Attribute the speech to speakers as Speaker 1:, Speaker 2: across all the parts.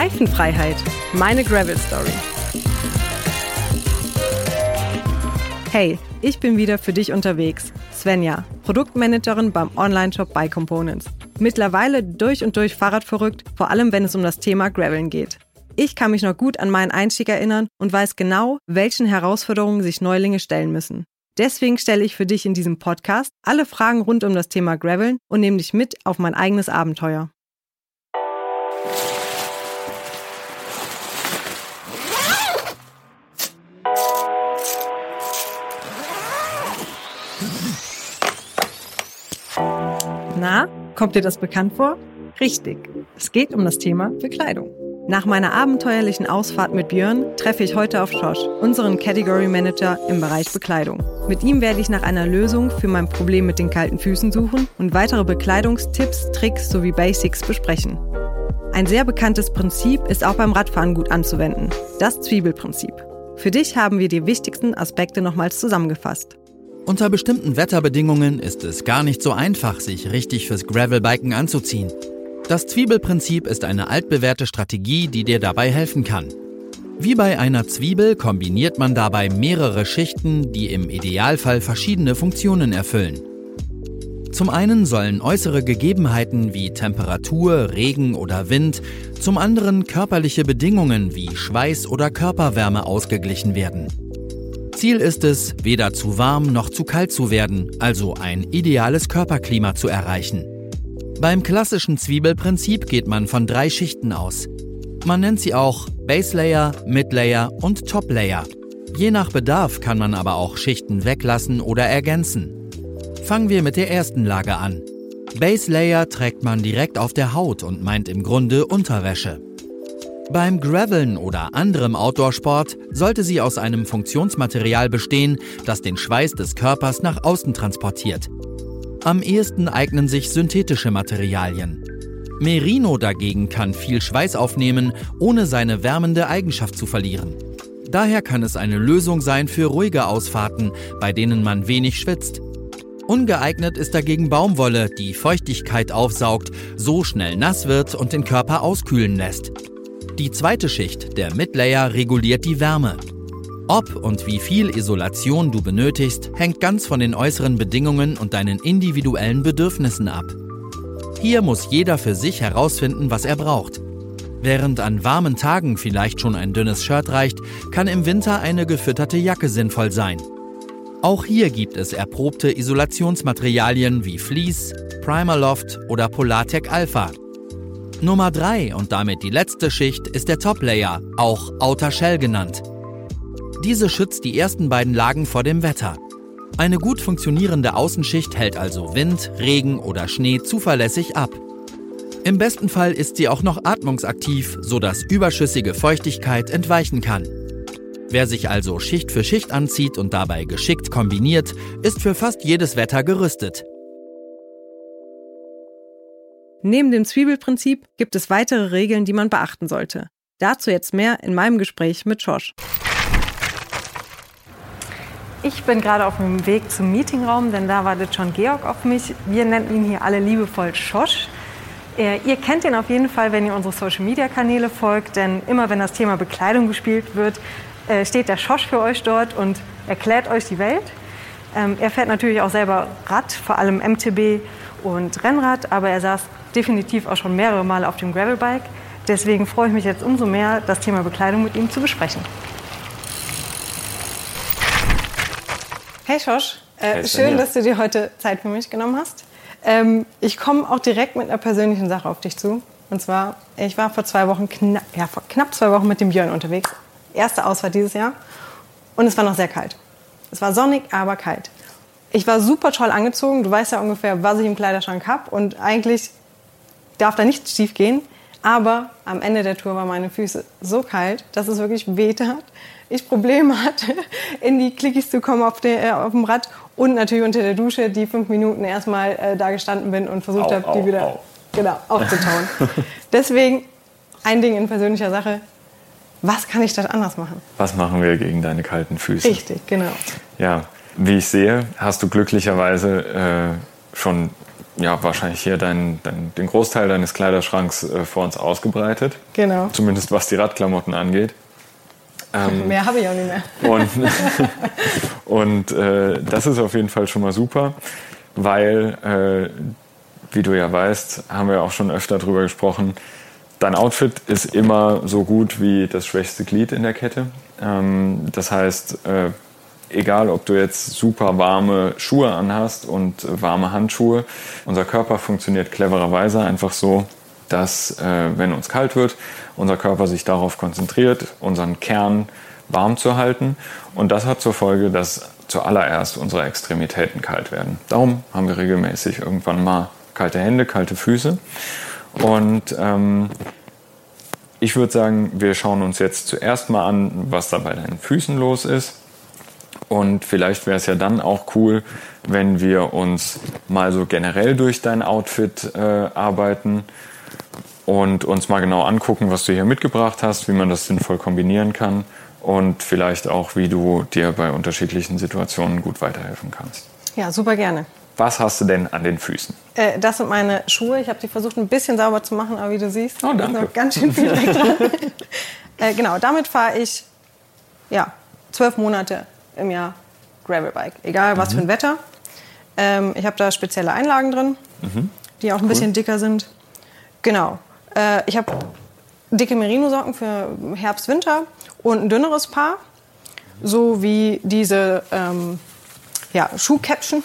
Speaker 1: Reifenfreiheit. Meine Gravel Story. Hey, ich bin wieder für dich unterwegs. Svenja, Produktmanagerin beim Online-Shop Bike Components. Mittlerweile durch und durch Fahrradverrückt, vor allem wenn es um das Thema Graveln geht. Ich kann mich noch gut an meinen Einstieg erinnern und weiß genau, welchen Herausforderungen sich Neulinge stellen müssen. Deswegen stelle ich für dich in diesem Podcast alle Fragen rund um das Thema Graveln und nehme dich mit auf mein eigenes Abenteuer. Kommt dir das bekannt vor? Richtig. Es geht um das Thema Bekleidung. Nach meiner abenteuerlichen Ausfahrt mit Björn treffe ich heute auf Josh, unseren Category Manager im Bereich Bekleidung. Mit ihm werde ich nach einer Lösung für mein Problem mit den kalten Füßen suchen und weitere Bekleidungstipps, Tricks sowie Basics besprechen. Ein sehr bekanntes Prinzip ist auch beim Radfahren gut anzuwenden, das Zwiebelprinzip. Für dich haben wir die wichtigsten Aspekte nochmals zusammengefasst.
Speaker 2: Unter bestimmten Wetterbedingungen ist es gar nicht so einfach, sich richtig fürs Gravelbiken anzuziehen. Das Zwiebelprinzip ist eine altbewährte Strategie, die dir dabei helfen kann. Wie bei einer Zwiebel kombiniert man dabei mehrere Schichten, die im Idealfall verschiedene Funktionen erfüllen. Zum einen sollen äußere Gegebenheiten wie Temperatur, Regen oder Wind, zum anderen körperliche Bedingungen wie Schweiß oder Körperwärme ausgeglichen werden. Ziel ist es, weder zu warm noch zu kalt zu werden, also ein ideales Körperklima zu erreichen. Beim klassischen Zwiebelprinzip geht man von drei Schichten aus. Man nennt sie auch Base Layer, Mid Layer und Top Layer. Je nach Bedarf kann man aber auch Schichten weglassen oder ergänzen. Fangen wir mit der ersten Lage an. Base Layer trägt man direkt auf der Haut und meint im Grunde Unterwäsche. Beim Graveln oder anderem Outdoorsport sollte sie aus einem Funktionsmaterial bestehen, das den Schweiß des Körpers nach außen transportiert. Am ehesten eignen sich synthetische Materialien. Merino dagegen kann viel Schweiß aufnehmen, ohne seine wärmende Eigenschaft zu verlieren. Daher kann es eine Lösung sein für ruhige Ausfahrten, bei denen man wenig schwitzt. Ungeeignet ist dagegen Baumwolle, die Feuchtigkeit aufsaugt, so schnell nass wird und den Körper auskühlen lässt. Die zweite Schicht, der Midlayer, reguliert die Wärme. Ob und wie viel Isolation du benötigst, hängt ganz von den äußeren Bedingungen und deinen individuellen Bedürfnissen ab. Hier muss jeder für sich herausfinden, was er braucht. Während an warmen Tagen vielleicht schon ein dünnes Shirt reicht, kann im Winter eine gefütterte Jacke sinnvoll sein. Auch hier gibt es erprobte Isolationsmaterialien wie Fleece, Primerloft oder Polartec Alpha, Nummer 3 und damit die letzte Schicht ist der Top Layer, auch Outer Shell genannt. Diese schützt die ersten beiden Lagen vor dem Wetter. Eine gut funktionierende Außenschicht hält also Wind, Regen oder Schnee zuverlässig ab. Im besten Fall ist sie auch noch atmungsaktiv, sodass überschüssige Feuchtigkeit entweichen kann. Wer sich also Schicht für Schicht anzieht und dabei geschickt kombiniert, ist für fast jedes Wetter gerüstet.
Speaker 1: Neben dem Zwiebelprinzip gibt es weitere Regeln, die man beachten sollte. Dazu jetzt mehr in meinem Gespräch mit Josh. Ich bin gerade auf dem Weg zum Meetingraum, denn da wartet schon Georg auf mich. Wir nennen ihn hier alle liebevoll Schosch. Äh, ihr kennt ihn auf jeden Fall, wenn ihr unsere Social-Media-Kanäle folgt, denn immer wenn das Thema Bekleidung gespielt wird, äh, steht der Schosch für euch dort und erklärt euch die Welt. Ähm, er fährt natürlich auch selber Rad, vor allem MTB und Rennrad, aber er saß definitiv auch schon mehrere Male auf dem Gravelbike. Deswegen freue ich mich jetzt umso mehr, das Thema Bekleidung mit ihm zu besprechen. Hey Josh, äh, schön, dass du dir heute Zeit für mich genommen hast. Ähm, ich komme auch direkt mit einer persönlichen Sache auf dich zu. Und zwar, ich war vor zwei Wochen, knapp, ja, vor knapp zwei Wochen mit dem Björn unterwegs. Erste Ausfahrt dieses Jahr. Und es war noch sehr kalt. Es war sonnig, aber kalt. Ich war super toll angezogen. Du weißt ja ungefähr, was ich im Kleiderschrank habe. Und eigentlich darf da nichts schief gehen. Aber am Ende der Tour waren meine Füße so kalt, dass es wirklich wehtat. Ich Probleme hatte, in die Klickis zu kommen auf, der, äh, auf, dem Rad und natürlich unter der Dusche die fünf Minuten erstmal äh, da gestanden bin und versucht habe, die wieder au. Genau, aufzutauen. Deswegen ein Ding in persönlicher Sache. Was kann ich dort anders machen?
Speaker 3: Was machen wir gegen deine kalten Füße?
Speaker 1: Richtig, genau.
Speaker 3: Ja, wie ich sehe, hast du glücklicherweise äh, schon ja wahrscheinlich hier dein, dein, den Großteil deines Kleiderschranks äh, vor uns ausgebreitet.
Speaker 1: Genau.
Speaker 3: Zumindest was die Radklamotten angeht.
Speaker 1: Ähm, mehr habe ich auch nicht mehr.
Speaker 3: Und, und äh, das ist auf jeden Fall schon mal super, weil, äh, wie du ja weißt, haben wir auch schon öfter darüber gesprochen, dein Outfit ist immer so gut wie das schwächste Glied in der Kette. Ähm, das heißt, äh, egal ob du jetzt super warme Schuhe anhast und warme Handschuhe, unser Körper funktioniert clevererweise einfach so, dass äh, wenn uns kalt wird, unser Körper sich darauf konzentriert, unseren Kern warm zu halten. Und das hat zur Folge, dass zuallererst unsere Extremitäten kalt werden. Darum haben wir regelmäßig irgendwann mal kalte Hände, kalte Füße. Und ähm, ich würde sagen, wir schauen uns jetzt zuerst mal an, was da bei deinen Füßen los ist. Und vielleicht wäre es ja dann auch cool, wenn wir uns mal so generell durch dein Outfit äh, arbeiten und uns mal genau angucken, was du hier mitgebracht hast, wie man das sinnvoll kombinieren kann und vielleicht auch, wie du dir bei unterschiedlichen Situationen gut weiterhelfen kannst.
Speaker 1: Ja, super gerne.
Speaker 3: Was hast du denn an den Füßen?
Speaker 1: Äh, das sind meine Schuhe. Ich habe sie versucht, ein bisschen sauber zu machen, aber wie du siehst,
Speaker 3: oh, danke.
Speaker 1: ist noch ganz schön viel Dreck dran. äh, genau, damit fahre ich ja, zwölf Monate im Jahr Gravelbike, egal was mhm. für ein Wetter. Ähm, ich habe da spezielle Einlagen drin, mhm. die auch ein cool. bisschen dicker sind. Genau. Äh, ich habe dicke Merino-Socken für Herbst, Winter und ein dünneres Paar, so wie diese ähm, ja, Schuhkäppchen.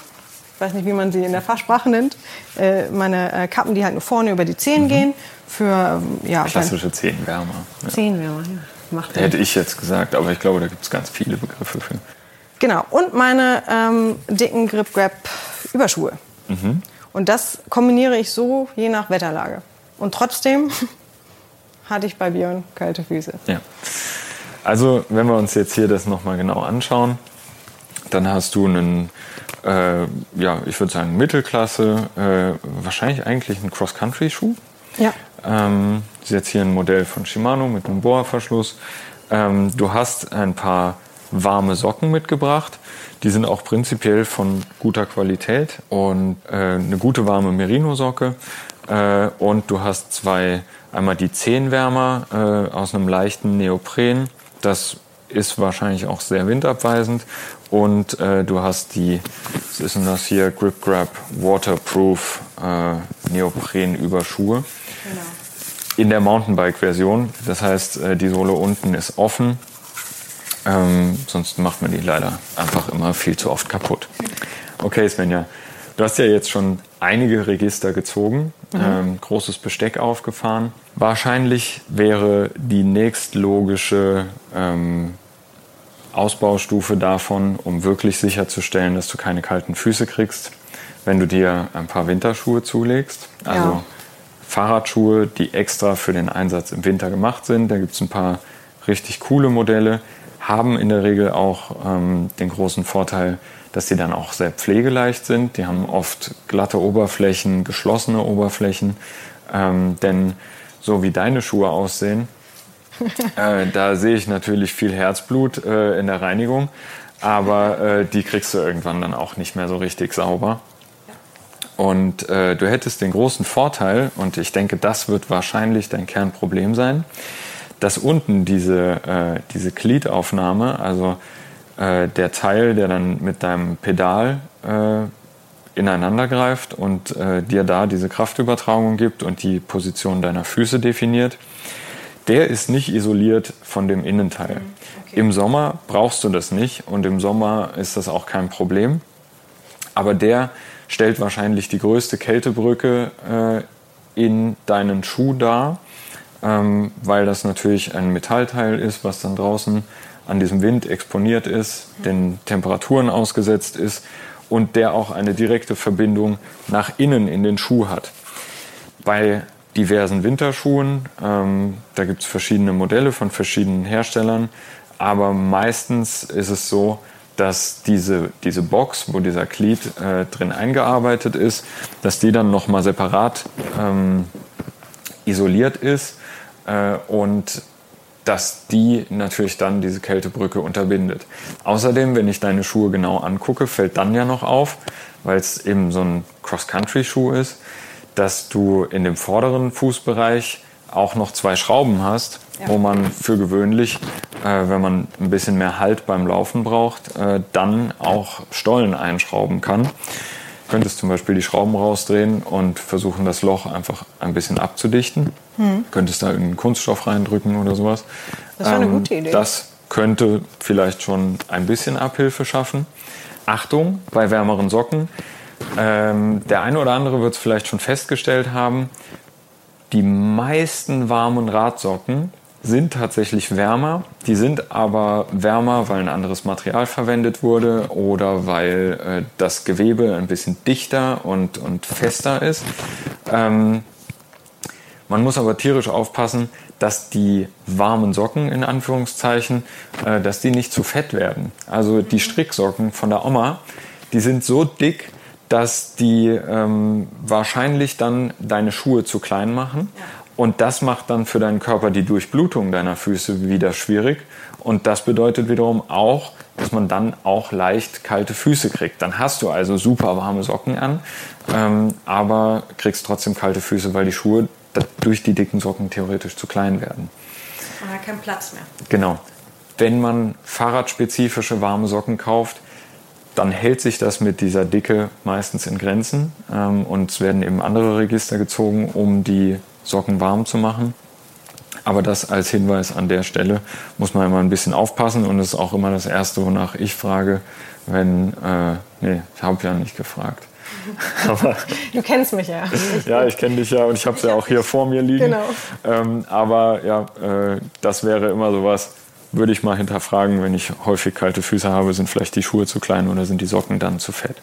Speaker 1: Ich weiß nicht, wie man sie in der Fachsprache nennt. Äh, meine äh, Kappen, die halt nur vorne über die Zehen mhm. gehen. Für,
Speaker 3: ähm, ja, Klassische Zehenwärmer.
Speaker 1: Ja. Zehenwärmer, ja.
Speaker 3: Macht Hätte ich jetzt gesagt, aber ich glaube, da gibt es ganz viele Begriffe für.
Speaker 1: Genau, und meine ähm, dicken Grip Grab Überschuhe. Mhm. Und das kombiniere ich so je nach Wetterlage. Und trotzdem hatte ich bei Björn kalte Füße.
Speaker 3: Ja. Also, wenn wir uns jetzt hier das nochmal genau anschauen, dann hast du einen, äh, ja, ich würde sagen Mittelklasse, äh, wahrscheinlich eigentlich einen Cross-Country-Schuh.
Speaker 1: Ja.
Speaker 3: Ähm, das ist jetzt hier ein Modell von Shimano mit einem Bohrverschluss. Ähm, du hast ein paar warme Socken mitgebracht. Die sind auch prinzipiell von guter Qualität und äh, eine gute warme Merino-Socke. Äh, und du hast zwei, einmal die Zehenwärmer äh, aus einem leichten Neopren. Das ist wahrscheinlich auch sehr windabweisend. Und äh, du hast die, was ist denn das hier, Grip Grab Waterproof äh, Neopren-Überschuhe. Genau. In der Mountainbike-Version. Das heißt, äh, die Sohle unten ist offen ähm, sonst macht man die leider einfach immer viel zu oft kaputt. Okay, Svenja, du hast ja jetzt schon einige Register gezogen, mhm. ähm, großes Besteck aufgefahren. Wahrscheinlich wäre die nächstlogische ähm, Ausbaustufe davon, um wirklich sicherzustellen, dass du keine kalten Füße kriegst, wenn du dir ein paar Winterschuhe zulegst. Also ja. Fahrradschuhe, die extra für den Einsatz im Winter gemacht sind. Da gibt es ein paar richtig coole Modelle haben in der Regel auch ähm, den großen Vorteil, dass sie dann auch sehr pflegeleicht sind. Die haben oft glatte Oberflächen, geschlossene Oberflächen. Ähm, denn so wie deine Schuhe aussehen, äh, da sehe ich natürlich viel Herzblut äh, in der Reinigung. Aber äh, die kriegst du irgendwann dann auch nicht mehr so richtig sauber. Und äh, du hättest den großen Vorteil, und ich denke, das wird wahrscheinlich dein Kernproblem sein, dass unten diese, äh, diese Gliedaufnahme, also der Teil, der dann mit deinem Pedal ineinander greift und dir da diese Kraftübertragung gibt und die Position deiner Füße definiert, der ist nicht isoliert von dem Innenteil. Mhm, okay. Im Sommer brauchst du das nicht und im Sommer ist das auch kein Problem. Aber der stellt wahrscheinlich die größte Kältebrücke äh, in deinen Schuh dar ähm, weil das natürlich ein Metallteil ist, was dann draußen an diesem Wind exponiert ist, den Temperaturen ausgesetzt ist und der auch eine direkte Verbindung nach innen in den Schuh hat. Bei diversen Winterschuhen, ähm, da gibt es verschiedene Modelle von verschiedenen Herstellern, aber meistens ist es so, dass diese, diese Box, wo dieser Glied äh, drin eingearbeitet ist, dass die dann nochmal separat ähm, isoliert ist äh, und dass die natürlich dann diese Kältebrücke unterbindet. Außerdem, wenn ich deine Schuhe genau angucke, fällt dann ja noch auf, weil es eben so ein Cross-Country-Schuh ist, dass du in dem vorderen Fußbereich auch noch zwei Schrauben hast, ja. wo man für gewöhnlich, äh, wenn man ein bisschen mehr Halt beim Laufen braucht, äh, dann auch Stollen einschrauben kann. Könntest zum Beispiel die Schrauben rausdrehen und versuchen, das Loch einfach ein bisschen abzudichten. Hm. Könntest da irgendeinen Kunststoff reindrücken oder sowas.
Speaker 1: Das wäre ähm, eine gute Idee.
Speaker 3: Das könnte vielleicht schon ein bisschen Abhilfe schaffen. Achtung bei wärmeren Socken. Ähm, der eine oder andere wird es vielleicht schon festgestellt haben. Die meisten warmen Radsocken sind tatsächlich wärmer. Die sind aber wärmer, weil ein anderes Material verwendet wurde oder weil äh, das Gewebe ein bisschen dichter und, und fester ist. Ähm, man muss aber tierisch aufpassen, dass die warmen Socken in Anführungszeichen, äh, dass die nicht zu fett werden. Also die Stricksocken von der Oma, die sind so dick, dass die ähm, wahrscheinlich dann deine Schuhe zu klein machen. Ja. Und das macht dann für deinen Körper die Durchblutung deiner Füße wieder schwierig. Und das bedeutet wiederum auch, dass man dann auch leicht kalte Füße kriegt. Dann hast du also super warme Socken an, ähm, aber kriegst trotzdem kalte Füße, weil die Schuhe durch die dicken Socken theoretisch zu klein werden.
Speaker 1: Man hat keinen Platz mehr.
Speaker 3: Genau. Wenn man fahrradspezifische warme Socken kauft, dann hält sich das mit dieser Dicke meistens in Grenzen ähm, und es werden eben andere Register gezogen, um die Socken warm zu machen. Aber das als Hinweis an der Stelle muss man immer ein bisschen aufpassen und das ist auch immer das Erste, wonach ich frage, wenn, äh, nee, ich habe ja nicht gefragt.
Speaker 1: aber, du kennst mich ja.
Speaker 3: Ich ja, ich kenne dich ja und ich habe es ja auch hier vor mir liegen. Genau. Ähm, aber ja, äh, das wäre immer sowas, würde ich mal hinterfragen, wenn ich häufig kalte Füße habe, sind vielleicht die Schuhe zu klein oder sind die Socken dann zu fett.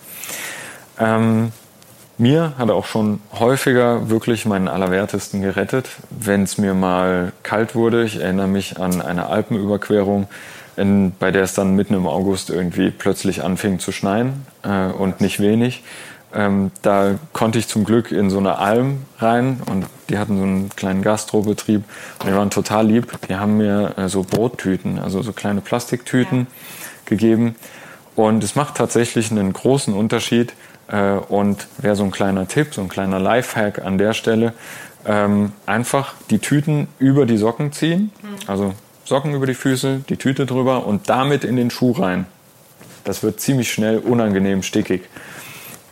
Speaker 3: Ähm, mir hat auch schon häufiger wirklich meinen Allerwertesten gerettet, wenn es mir mal kalt wurde. Ich erinnere mich an eine Alpenüberquerung, in, bei der es dann mitten im August irgendwie plötzlich anfing zu schneien äh, und nicht wenig. Ähm, da konnte ich zum Glück in so eine Alm rein und die hatten so einen kleinen Gastrobetrieb und die waren total lieb. Die haben mir äh, so Brottüten, also so kleine Plastiktüten ja. gegeben. Und es macht tatsächlich einen großen Unterschied. Äh, und wäre so ein kleiner Tipp, so ein kleiner Lifehack an der Stelle, ähm, einfach die Tüten über die Socken ziehen. Mhm. Also Socken über die Füße, die Tüte drüber und damit in den Schuh rein. Das wird ziemlich schnell unangenehm stickig.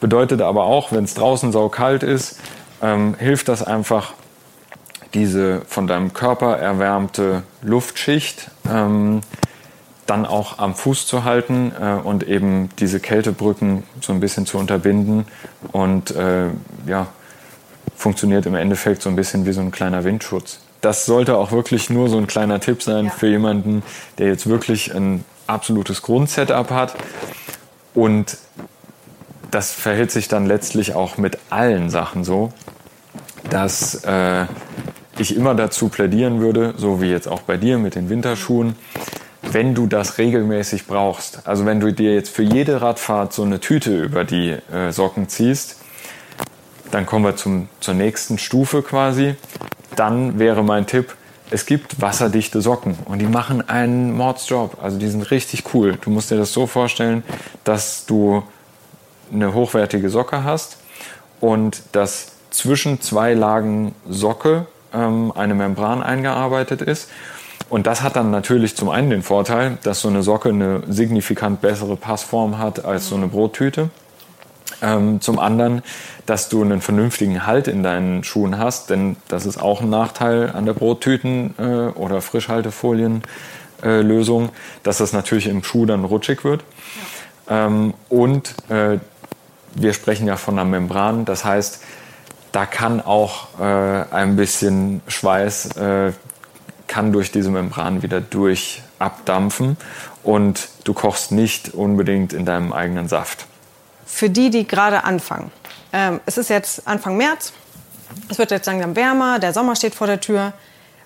Speaker 3: Bedeutet aber auch, wenn es draußen saukalt ist, ähm, hilft das einfach, diese von deinem Körper erwärmte Luftschicht ähm, dann auch am Fuß zu halten äh, und eben diese Kältebrücken so ein bisschen zu unterbinden und äh, ja, funktioniert im Endeffekt so ein bisschen wie so ein kleiner Windschutz. Das sollte auch wirklich nur so ein kleiner Tipp sein ja. für jemanden, der jetzt wirklich ein absolutes Grundsetup hat und das verhält sich dann letztlich auch mit allen Sachen so, dass äh, ich immer dazu plädieren würde, so wie jetzt auch bei dir mit den Winterschuhen, wenn du das regelmäßig brauchst, also wenn du dir jetzt für jede Radfahrt so eine Tüte über die äh, Socken ziehst, dann kommen wir zum, zur nächsten Stufe quasi. Dann wäre mein Tipp, es gibt wasserdichte Socken und die machen einen Mordsjob. Also die sind richtig cool. Du musst dir das so vorstellen, dass du eine hochwertige Socke hast und dass zwischen zwei Lagen Socke ähm, eine Membran eingearbeitet ist. Und das hat dann natürlich zum einen den Vorteil, dass so eine Socke eine signifikant bessere Passform hat als so eine Brottüte. Ähm, zum anderen, dass du einen vernünftigen Halt in deinen Schuhen hast, denn das ist auch ein Nachteil an der Brottüten- äh, oder Frischhaltefolienlösung, äh, dass das natürlich im Schuh dann rutschig wird. Ja. Ähm, und äh, wir sprechen ja von einer Membran, das heißt, da kann auch äh, ein bisschen Schweiß äh, kann durch diese Membran wieder durch abdampfen und du kochst nicht unbedingt in deinem eigenen Saft.
Speaker 1: Für die, die gerade anfangen. Ähm, es ist jetzt Anfang März, es wird jetzt langsam wärmer, der Sommer steht vor der Tür.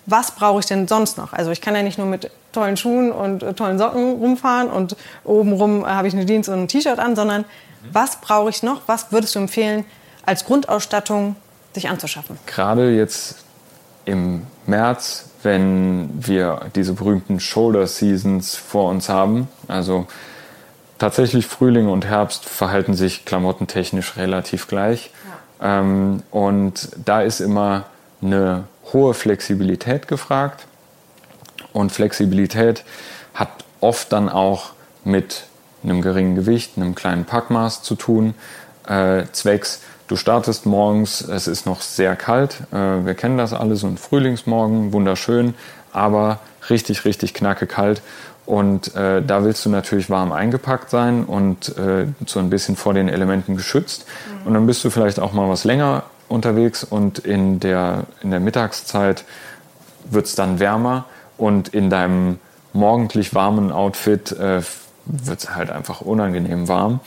Speaker 1: Was brauche ich denn sonst noch? Also ich kann ja nicht nur mit tollen Schuhen und äh, tollen Socken rumfahren und obenrum äh, habe ich eine Jeans und ein T-Shirt an, sondern was brauche ich noch? Was würdest du empfehlen, als Grundausstattung sich anzuschaffen?
Speaker 3: Gerade jetzt im März, wenn wir diese berühmten Shoulder Seasons vor uns haben, also tatsächlich Frühling und Herbst verhalten sich klamottentechnisch relativ gleich. Ja. Ähm, und da ist immer eine hohe Flexibilität gefragt. Und Flexibilität hat oft dann auch mit einem geringen Gewicht, einem kleinen Packmaß zu tun. Äh, zwecks, du startest morgens, es ist noch sehr kalt, äh, wir kennen das alle, so ein Frühlingsmorgen, wunderschön, aber richtig, richtig knacke kalt. Und äh, da willst du natürlich warm eingepackt sein und äh, so ein bisschen vor den Elementen geschützt. Mhm. Und dann bist du vielleicht auch mal was länger unterwegs und in der, in der Mittagszeit wird es dann wärmer und in deinem morgendlich warmen Outfit äh, wird es halt einfach unangenehm warm.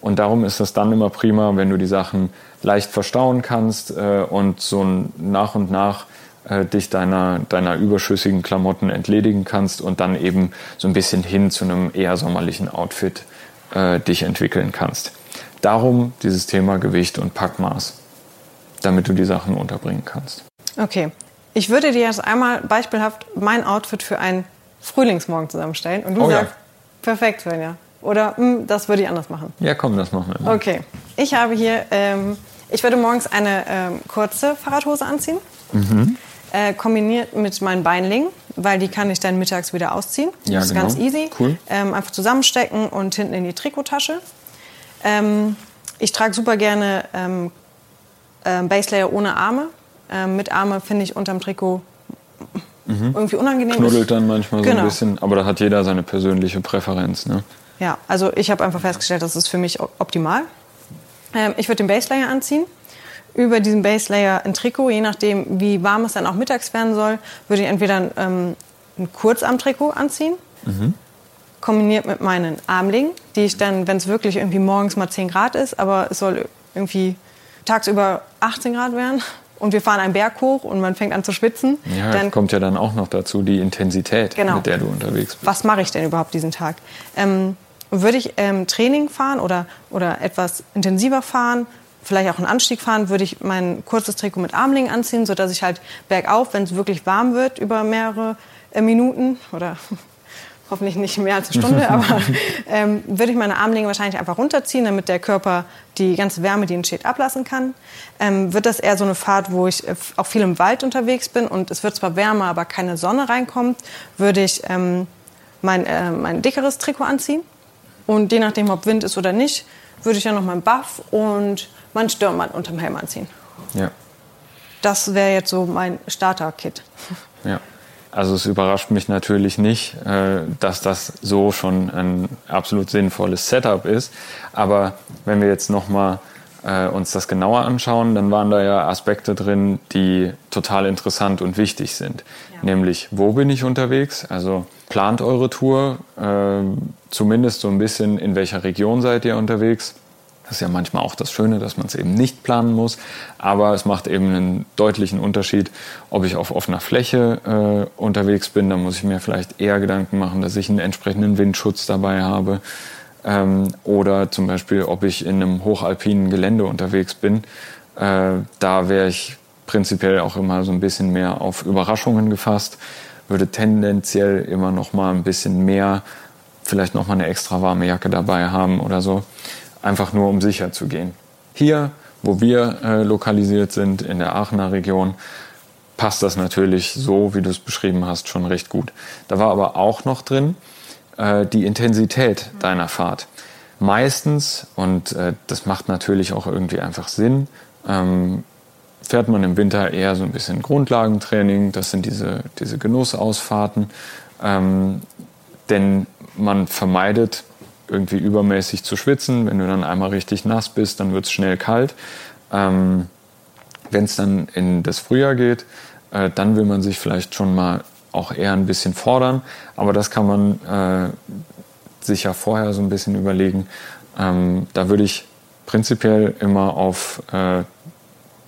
Speaker 3: Und darum ist es dann immer prima, wenn du die Sachen leicht verstauen kannst äh, und so nach und nach äh, dich deiner, deiner überschüssigen Klamotten entledigen kannst und dann eben so ein bisschen hin zu einem eher sommerlichen Outfit äh, dich entwickeln kannst. Darum dieses Thema Gewicht und Packmaß, damit du die Sachen unterbringen kannst.
Speaker 1: Okay, ich würde dir jetzt einmal beispielhaft mein Outfit für einen Frühlingsmorgen zusammenstellen und du oh, sagst, ja. perfekt, Svenja. Oder hm, das würde ich anders machen.
Speaker 3: Ja, komm, das machen wir.
Speaker 1: Okay, ich habe hier, ähm, ich würde morgens eine ähm, kurze Fahrradhose anziehen. Mhm. Äh, kombiniert mit meinen Beinlingen, weil die kann ich dann mittags wieder ausziehen. Ja, das ist genau. ganz easy. Cool. Ähm, einfach zusammenstecken und hinten in die Trikottasche. Ähm, ich trage super gerne ähm, äh, Baselayer ohne Arme. Ähm, mit Arme finde ich unterm Trikot mhm. irgendwie unangenehm.
Speaker 3: Knuddelt dann manchmal genau. so ein genau. bisschen, aber da hat jeder seine persönliche Präferenz. Ne?
Speaker 1: Ja, also ich habe einfach festgestellt, das ist für mich optimal. Ähm, ich würde den Baselayer anziehen über diesen Base Layer ein Trikot, je nachdem, wie warm es dann auch mittags werden soll, würde ich entweder ähm, ein Kurzarmtrikot anziehen, mhm. kombiniert mit meinen Armlingen, die ich dann, wenn es wirklich irgendwie morgens mal 10 Grad ist, aber es soll irgendwie tagsüber 18 Grad werden und wir fahren einen Berg hoch und man fängt an zu schwitzen.
Speaker 3: Ja, dann kommt ja dann auch noch dazu die Intensität, genau. mit der du unterwegs bist.
Speaker 1: Was mache ich denn überhaupt diesen Tag? Ähm, würde ich ähm, Training fahren oder, oder etwas intensiver fahren, vielleicht auch einen Anstieg fahren, würde ich mein kurzes Trikot mit Armlingen anziehen, sodass ich halt bergauf, wenn es wirklich warm wird, über mehrere äh, Minuten oder hoffentlich nicht mehr als eine Stunde, aber ähm, würde ich meine Armlinge wahrscheinlich einfach runterziehen, damit der Körper die ganze Wärme, die entsteht, ablassen kann. Ähm, wird das eher so eine Fahrt, wo ich äh, auch viel im Wald unterwegs bin und es wird zwar wärmer, aber keine Sonne reinkommt, würde ich ähm, mein, äh, mein dickeres Trikot anziehen. Und je nachdem, ob Wind ist oder nicht, würde ich dann noch meinen Buff und mein Stürmann unterm Helm anziehen.
Speaker 3: Ja.
Speaker 1: Das wäre jetzt so mein Starter-Kit.
Speaker 3: Ja. Also es überrascht mich natürlich nicht, äh, dass das so schon ein absolut sinnvolles Setup ist. Aber wenn wir jetzt noch mal äh, uns das genauer anschauen, dann waren da ja Aspekte drin, die total interessant und wichtig sind. Ja. Nämlich, wo bin ich unterwegs? Also plant eure Tour, äh, zumindest so ein bisschen, in welcher Region seid ihr unterwegs? Das ist ja manchmal auch das Schöne, dass man es eben nicht planen muss. Aber es macht eben einen deutlichen Unterschied, ob ich auf offener Fläche äh, unterwegs bin. Da muss ich mir vielleicht eher Gedanken machen, dass ich einen entsprechenden Windschutz dabei habe. Ähm, oder zum Beispiel, ob ich in einem hochalpinen Gelände unterwegs bin. Äh, da wäre ich prinzipiell auch immer so ein bisschen mehr auf Überraschungen gefasst. Würde tendenziell immer noch mal ein bisschen mehr, vielleicht noch mal eine extra warme Jacke dabei haben oder so einfach nur um sicher zu gehen. Hier, wo wir äh, lokalisiert sind, in der Aachener Region, passt das natürlich so, wie du es beschrieben hast, schon recht gut. Da war aber auch noch drin äh, die Intensität deiner Fahrt. Meistens, und äh, das macht natürlich auch irgendwie einfach Sinn, ähm, fährt man im Winter eher so ein bisschen Grundlagentraining. Das sind diese, diese Genussausfahrten. Ähm, denn man vermeidet irgendwie übermäßig zu schwitzen. Wenn du dann einmal richtig nass bist, dann wird es schnell kalt. Ähm, Wenn es dann in das Frühjahr geht, äh, dann will man sich vielleicht schon mal auch eher ein bisschen fordern. Aber das kann man äh, sich ja vorher so ein bisschen überlegen. Ähm, da würde ich prinzipiell immer auf, äh,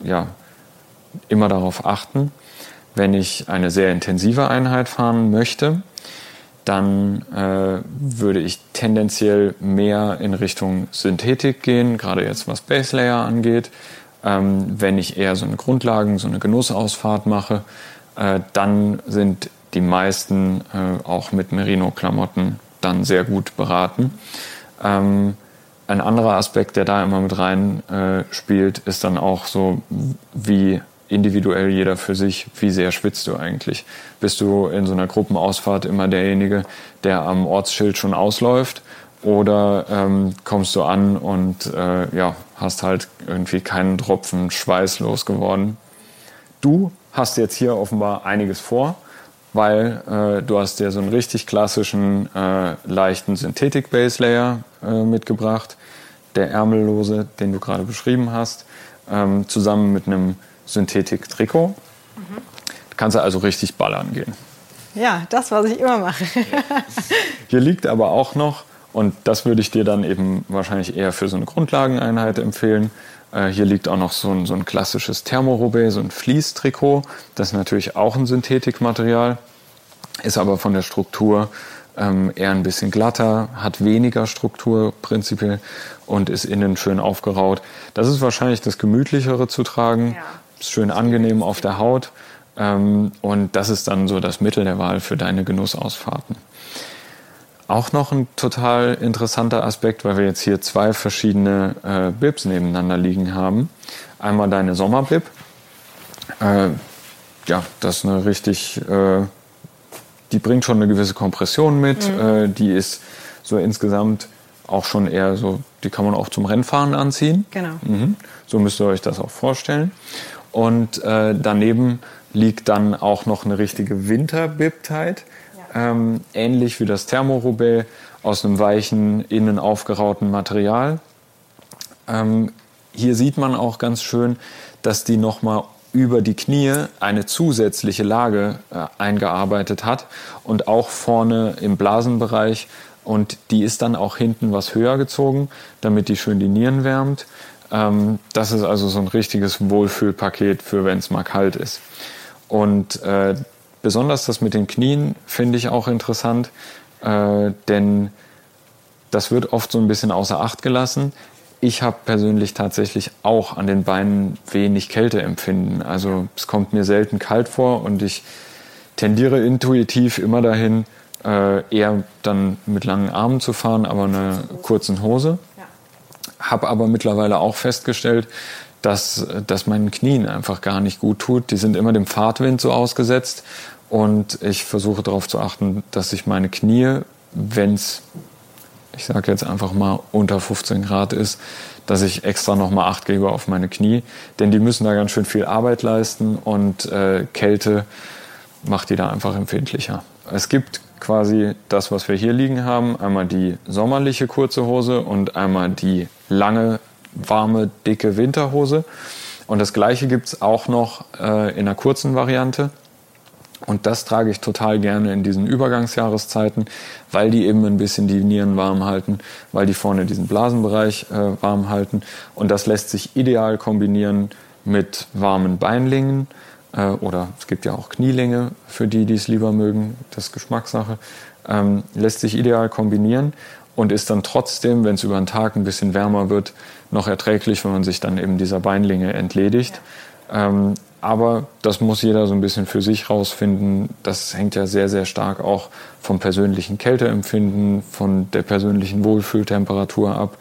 Speaker 3: ja, immer darauf achten, wenn ich eine sehr intensive Einheit fahren möchte, dann äh, würde ich tendenziell mehr in Richtung Synthetik gehen, gerade jetzt was Base Layer angeht. Ähm, wenn ich eher so eine Grundlagen, so eine Genussausfahrt mache, äh, dann sind die meisten äh, auch mit Merino-Klamotten dann sehr gut beraten. Ähm, ein anderer Aspekt, der da immer mit rein äh, spielt, ist dann auch so, wie individuell jeder für sich, wie sehr schwitzt du eigentlich? Bist du in so einer Gruppenausfahrt immer derjenige, der am Ortsschild schon ausläuft? Oder ähm, kommst du an und äh, ja, hast halt irgendwie keinen Tropfen Schweiß losgeworden? Du hast jetzt hier offenbar einiges vor, weil äh, du hast dir so einen richtig klassischen, äh, leichten Synthetik-Base-Layer äh, mitgebracht, der ärmellose, den du gerade beschrieben hast, ähm, zusammen mit einem Synthetik-Trikot. Mhm. Kannst du also richtig ballern gehen.
Speaker 1: Ja, das, was ich immer mache.
Speaker 3: Hier liegt aber auch noch, und das würde ich dir dann eben wahrscheinlich eher für so eine Grundlageneinheit empfehlen. Äh, hier liegt auch noch so ein, so ein klassisches Thermoroubaix, so ein Fließtrikot. Das ist natürlich auch ein Synthetikmaterial, ist aber von der Struktur ähm, eher ein bisschen glatter, hat weniger Struktur prinzipiell und ist innen schön aufgeraut. Das ist wahrscheinlich das gemütlichere zu tragen. Ja schön angenehm auf der Haut. Ähm, und das ist dann so das Mittel der Wahl für deine Genussausfahrten. Auch noch ein total interessanter Aspekt, weil wir jetzt hier zwei verschiedene äh, Bibs nebeneinander liegen haben. Einmal deine Sommerbib. Äh, ja, das ist eine richtig, äh, die bringt schon eine gewisse Kompression mit. Mhm. Äh, die ist so insgesamt auch schon eher so, die kann man auch zum Rennfahren anziehen.
Speaker 1: Genau.
Speaker 3: Mhm. So müsst ihr euch das auch vorstellen. Und äh, daneben liegt dann auch noch eine richtige Winterbibtheit, ja. ähm, ähnlich wie das Thermoroubaix aus einem weichen, innen aufgerauten Material. Ähm, hier sieht man auch ganz schön, dass die nochmal über die Knie eine zusätzliche Lage äh, eingearbeitet hat und auch vorne im Blasenbereich und die ist dann auch hinten was höher gezogen, damit die schön die Nieren wärmt. Ähm, das ist also so ein richtiges Wohlfühlpaket für, wenn es mal kalt ist. Und äh, besonders das mit den Knien finde ich auch interessant, äh, denn das wird oft so ein bisschen außer Acht gelassen. Ich habe persönlich tatsächlich auch an den Beinen wenig Kälteempfinden. Also es kommt mir selten kalt vor und ich tendiere intuitiv immer dahin, äh, eher dann mit langen Armen zu fahren, aber einer kurzen Hose habe aber mittlerweile auch festgestellt, dass das meinen Knien einfach gar nicht gut tut. Die sind immer dem Fahrtwind so ausgesetzt und ich versuche darauf zu achten, dass ich meine Knie, wenn es, ich sage jetzt einfach mal unter 15 Grad ist, dass ich extra nochmal Acht gebe auf meine Knie, denn die müssen da ganz schön viel Arbeit leisten und äh, Kälte macht die da einfach empfindlicher. Es gibt quasi das, was wir hier liegen haben. Einmal die sommerliche kurze Hose und einmal die lange, warme, dicke Winterhose. Und das gleiche gibt es auch noch äh, in einer kurzen Variante. Und das trage ich total gerne in diesen Übergangsjahreszeiten, weil die eben ein bisschen die Nieren warm halten, weil die vorne diesen Blasenbereich äh, warm halten. Und das lässt sich ideal kombinieren mit warmen Beinlingen äh, oder es gibt ja auch Knielänge für die, die es lieber mögen, das ist Geschmackssache, ähm, lässt sich ideal kombinieren und ist dann trotzdem, wenn es über den Tag ein bisschen wärmer wird, noch erträglich, wenn man sich dann eben dieser Beinlinge entledigt. Ja. Ähm, aber das muss jeder so ein bisschen für sich rausfinden. Das hängt ja sehr, sehr stark auch vom persönlichen Kälteempfinden, von der persönlichen Wohlfühltemperatur ab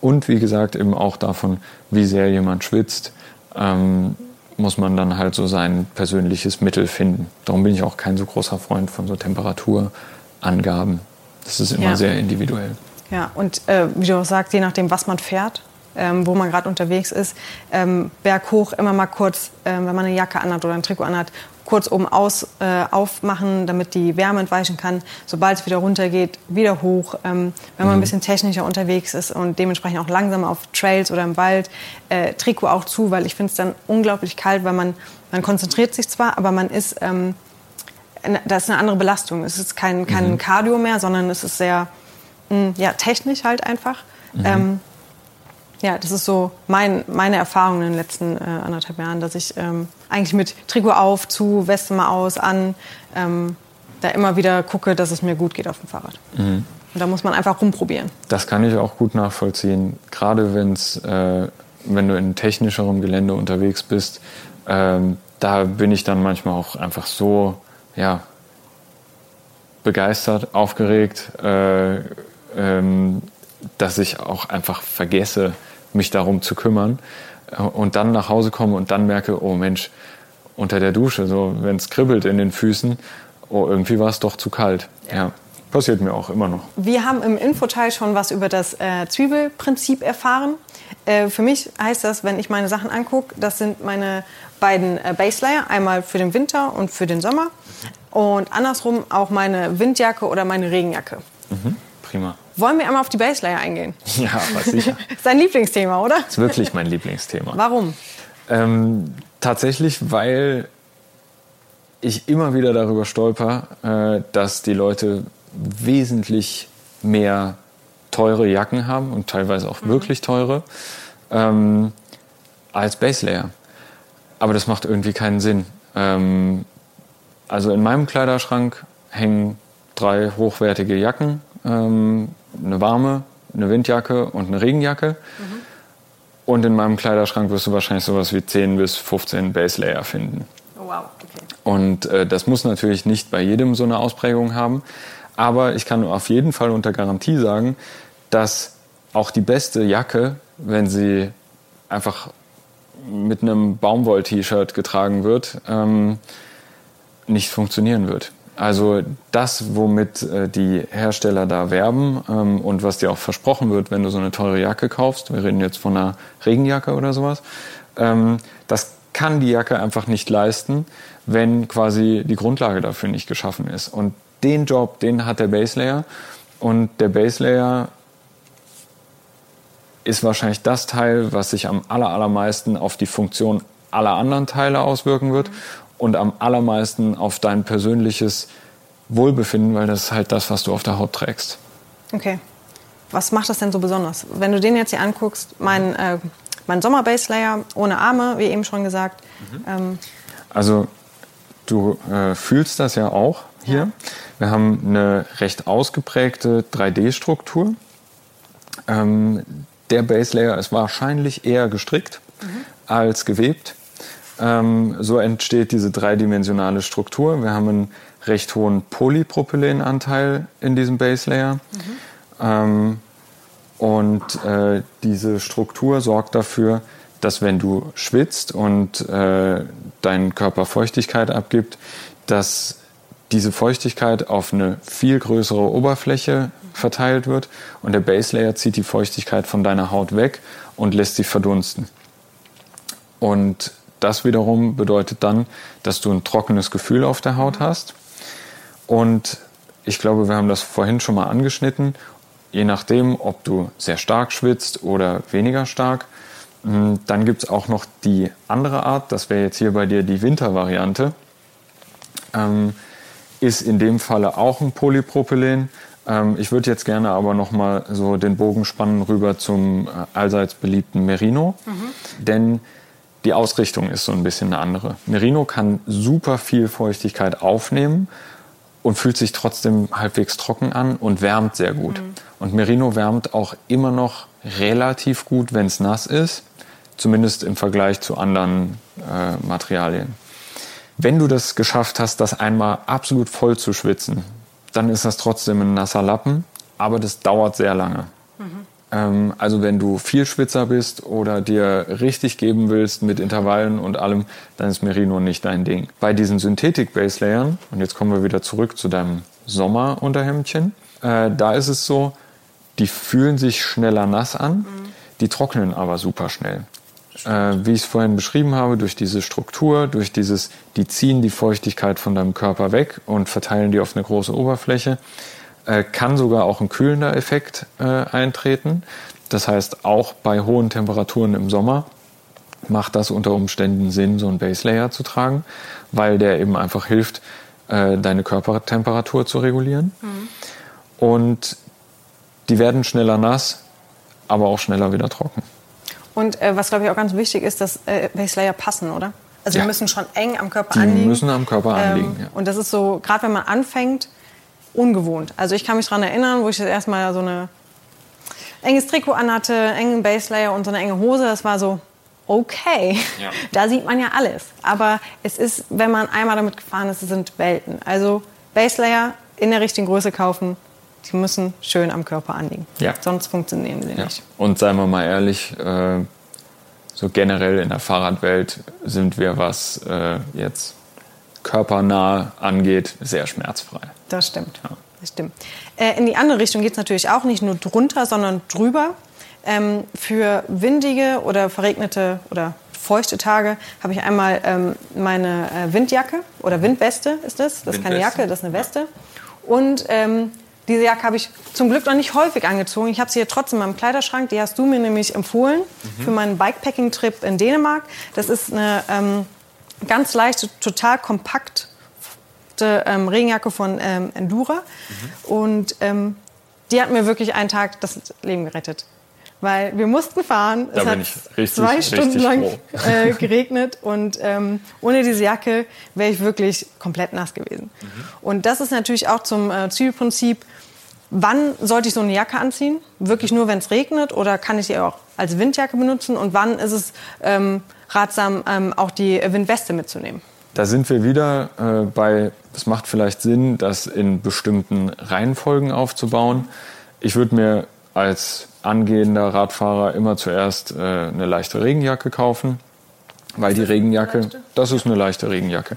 Speaker 3: und wie gesagt eben auch davon, wie sehr jemand schwitzt. Ähm, muss man dann halt so sein persönliches Mittel finden. Darum bin ich auch kein so großer Freund von so Temperaturangaben. Das ist immer ja. sehr individuell.
Speaker 1: Ja, und äh, wie du auch sagst, je nachdem, was man fährt, ähm, wo man gerade unterwegs ist, ähm, berghoch immer mal kurz, äh, wenn man eine Jacke anhat oder ein Trikot anhat, kurz oben aus, äh, aufmachen, damit die Wärme entweichen kann. Sobald es wieder runtergeht, wieder hoch. Ähm, wenn man mhm. ein bisschen technischer unterwegs ist und dementsprechend auch langsam auf Trails oder im Wald, äh, Trikot auch zu, weil ich finde es dann unglaublich kalt, weil man, man konzentriert sich zwar, aber man ist, ähm, da ist eine andere Belastung. Es ist kein, kein mhm. Cardio mehr, sondern es ist sehr mh, hm, ja, technisch halt einfach. Mhm. Ähm, ja, das ist so mein, meine Erfahrung in den letzten äh, anderthalb Jahren, dass ich ähm, eigentlich mit Trikot auf, zu, Weste mal aus, an, ähm, da immer wieder gucke, dass es mir gut geht auf dem Fahrrad. Mhm. Und da muss man einfach rumprobieren.
Speaker 3: Das kann ich auch gut nachvollziehen. Gerade wenn's, äh, wenn du in technischerem Gelände unterwegs bist, ähm, da bin ich dann manchmal auch einfach so ja, begeistert, aufgeregt, äh, ähm, dass ich auch einfach vergesse, mich darum zu kümmern äh, und dann nach Hause komme und dann merke, oh Mensch, unter der Dusche, so wenn es kribbelt in den Füßen, oh, irgendwie war es doch zu kalt. Ja. ja. Passiert mir auch immer noch.
Speaker 1: Wir haben im Infoteil schon was über das äh, Zwiebelprinzip erfahren. Äh, für mich heißt das, wenn ich meine Sachen angucke, das sind meine beiden äh, Baselayer, einmal für den Winter und für den Sommer. Und andersrum auch meine Windjacke oder meine Regenjacke.
Speaker 3: Mhm, prima.
Speaker 1: Wollen wir einmal auf die Baselayer eingehen?
Speaker 3: Ja, aber sicher.
Speaker 1: ist dein Lieblingsthema, oder?
Speaker 3: Das ist wirklich mein Lieblingsthema.
Speaker 1: Warum?
Speaker 3: Ähm, tatsächlich, weil ich immer wieder darüber stolper, äh, dass die Leute wesentlich mehr teure Jacken haben und teilweise auch mhm. wirklich teure ähm, als Baselayer. Aber das macht irgendwie keinen Sinn. Ähm, also in meinem Kleiderschrank hängen drei hochwertige Jacken, ähm, eine warme, eine Windjacke und eine Regenjacke. Mhm. Und in meinem Kleiderschrank wirst du wahrscheinlich sowas wie 10 bis 15 Baselayer finden.
Speaker 1: Oh wow, okay.
Speaker 3: Und äh, das muss natürlich nicht bei jedem so eine Ausprägung haben. Aber ich kann auf jeden Fall unter Garantie sagen, dass auch die beste Jacke, wenn sie einfach mit einem Baumwoll-T-Shirt getragen wird, ähm, nicht funktionieren wird. Also das, womit äh, die Hersteller da werben ähm, und was dir auch versprochen wird, wenn du so eine teure Jacke kaufst, wir reden jetzt von einer Regenjacke oder sowas, ähm, das kann die Jacke einfach nicht leisten, wenn quasi die Grundlage dafür nicht geschaffen ist. Und den Job, den hat der Base Layer. Und der Base Layer ist wahrscheinlich das Teil, was sich am allermeisten auf die Funktion aller anderen Teile auswirken wird und am allermeisten auf dein persönliches Wohlbefinden, weil das ist halt das, was du auf der Haut trägst.
Speaker 1: Okay. Was macht das denn so besonders? Wenn du den jetzt hier anguckst, mein, äh, mein Sommer-Base Layer ohne Arme, wie eben schon gesagt.
Speaker 3: Mhm. Ähm, also du äh, fühlst das ja auch hier. Ja. Wir haben eine recht ausgeprägte 3D-Struktur. Ähm, der Base Layer ist wahrscheinlich eher gestrickt mhm. als gewebt. Ähm, so entsteht diese dreidimensionale Struktur. Wir haben einen recht hohen Polypropylenanteil in diesem Base Layer. Mhm. Ähm, und äh, diese Struktur sorgt dafür, dass wenn du schwitzt und äh, dein Körper Feuchtigkeit abgibt, dass diese Feuchtigkeit auf eine viel größere Oberfläche verteilt wird und der Base Layer zieht die Feuchtigkeit von deiner Haut weg und lässt sie verdunsten. Und das wiederum bedeutet dann, dass du ein trockenes Gefühl auf der Haut hast. Und ich glaube, wir haben das vorhin schon mal angeschnitten. Je nachdem, ob du sehr stark schwitzt oder weniger stark, hm, dann gibt es auch noch die andere Art, das wäre jetzt hier bei dir die Wintervariante. Ähm, ist in dem Falle auch ein Polypropylen. Ähm, ich würde jetzt gerne aber noch mal so den Bogen spannen rüber zum äh, allseits beliebten Merino, mhm. denn die Ausrichtung ist so ein bisschen eine andere. Merino kann super viel Feuchtigkeit aufnehmen und fühlt sich trotzdem halbwegs trocken an und wärmt sehr gut. Mhm. Und Merino wärmt auch immer noch relativ gut, wenn es nass ist, zumindest im Vergleich zu anderen äh, Materialien. Wenn du das geschafft hast, das einmal absolut voll zu schwitzen, dann ist das trotzdem ein nasser Lappen, aber das dauert sehr lange. Mhm. Ähm, also wenn du viel Schwitzer bist oder dir richtig geben willst mit Intervallen und allem, dann ist Merino nicht dein Ding. Bei diesen Synthetik-Base-Layern, und jetzt kommen wir wieder zurück zu deinem Sommerunterhemdchen, äh, da ist es so, die fühlen sich schneller nass an, mhm. die trocknen aber super schnell wie ich es vorhin beschrieben habe, durch diese Struktur, durch dieses, die ziehen die Feuchtigkeit von deinem Körper weg und verteilen die auf eine große Oberfläche, äh, kann sogar auch ein kühlender Effekt äh, eintreten. Das heißt, auch bei hohen Temperaturen im Sommer macht das unter Umständen Sinn, so einen Base Layer zu tragen, weil der eben einfach hilft, äh, deine Körpertemperatur zu regulieren. Mhm. Und die werden schneller nass, aber auch schneller wieder trocken.
Speaker 1: Und äh, was, glaube ich, auch ganz wichtig ist, dass äh, Baselayer passen, oder? Also ja. die müssen schon eng am Körper
Speaker 3: die
Speaker 1: anliegen.
Speaker 3: Die müssen am Körper ähm, anliegen, ja.
Speaker 1: Und das ist so, gerade wenn man anfängt, ungewohnt. Also ich kann mich daran erinnern, wo ich das erstmal so ein enges Trikot anhatte, engen Baselayer und so eine enge Hose. Das war so, okay, ja. da sieht man ja alles. Aber es ist, wenn man einmal damit gefahren ist, es sind Welten. Also Baselayer in der richtigen Größe kaufen, die müssen schön am Körper anliegen.
Speaker 3: Ja.
Speaker 1: Sonst funktionieren sie
Speaker 3: Ja.
Speaker 1: nicht.
Speaker 3: Und seien wir mal ehrlich, äh, so generell in der Fahrradwelt sind wir, was äh, jetzt körpernah angeht, sehr schmerzfrei.
Speaker 1: Das stimmt. Das stimmt. Äh, in die andere Richtung geht es natürlich auch nicht nur drunter, sondern drüber. Ähm, für windige oder verregnete oder feuchte Tage habe ich einmal ähm, meine äh, Windjacke oder Windweste ist das. Das ist keine. Jacke, das ist eine Weste. Und ähm, diese Jacke habe ich zum Glück noch nicht häufig angezogen. Ich habe sie hier trotzdem in meinem Kleiderschrank. Die hast du mir nämlich empfohlen für meinen Bikepacking-Trip in Dänemark. Das ist eine ähm, ganz leichte, total kompakte ähm, Regenjacke von ähm, Endura. Und ähm, die hat mir wirklich einen Tag das Leben gerettet. Weil wir mussten fahren.
Speaker 3: Da
Speaker 1: es hat
Speaker 3: ich richtig,
Speaker 1: zwei Stunden lang äh, geregnet und ähm, ohne diese Jacke wäre ich wirklich komplett nass gewesen.
Speaker 3: Mhm.
Speaker 1: Und das ist natürlich auch zum äh, Zielprinzip, wann sollte ich so eine Jacke anziehen? Wirklich nur, wenn es regnet oder kann ich die auch als Windjacke benutzen? Und wann ist es ähm, ratsam, ähm, auch die Windweste mitzunehmen?
Speaker 3: Da sind wir wieder äh, bei, es macht vielleicht Sinn, das in bestimmten Reihenfolgen aufzubauen. Ich würde mir als angehender Radfahrer immer zuerst äh, eine leichte Regenjacke kaufen, weil die Regenjacke, das ist eine leichte Regenjacke.